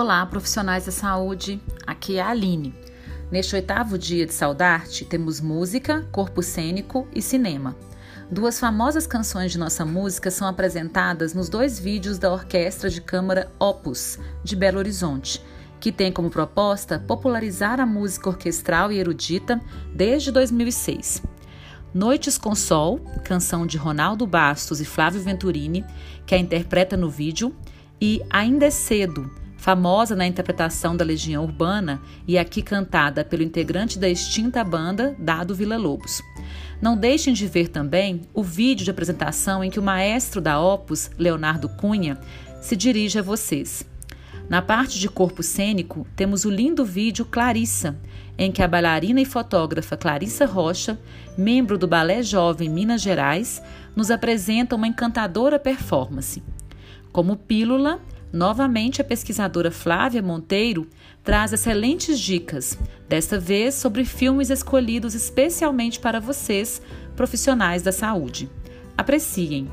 Olá, profissionais da saúde. Aqui é a Aline. Neste oitavo dia de Saudarte, temos música, corpo cênico e cinema. Duas famosas canções de nossa música são apresentadas nos dois vídeos da Orquestra de Câmara Opus, de Belo Horizonte, que tem como proposta popularizar a música orquestral e erudita desde 2006. Noites com Sol, canção de Ronaldo Bastos e Flávio Venturini, que a interpreta no vídeo, e Ainda é Cedo, famosa na interpretação da Legião Urbana e aqui cantada pelo integrante da extinta banda Dado Vila Lobos. Não deixem de ver também o vídeo de apresentação em que o maestro da Opus, Leonardo Cunha, se dirige a vocês. Na parte de corpo cênico, temos o lindo vídeo Clarissa, em que a bailarina e fotógrafa Clarissa Rocha, membro do Balé Jovem Minas Gerais, nos apresenta uma encantadora performance. Como pílula, novamente a pesquisadora Flávia Monteiro traz excelentes dicas, desta vez sobre filmes escolhidos especialmente para vocês, profissionais da saúde. Apreciem!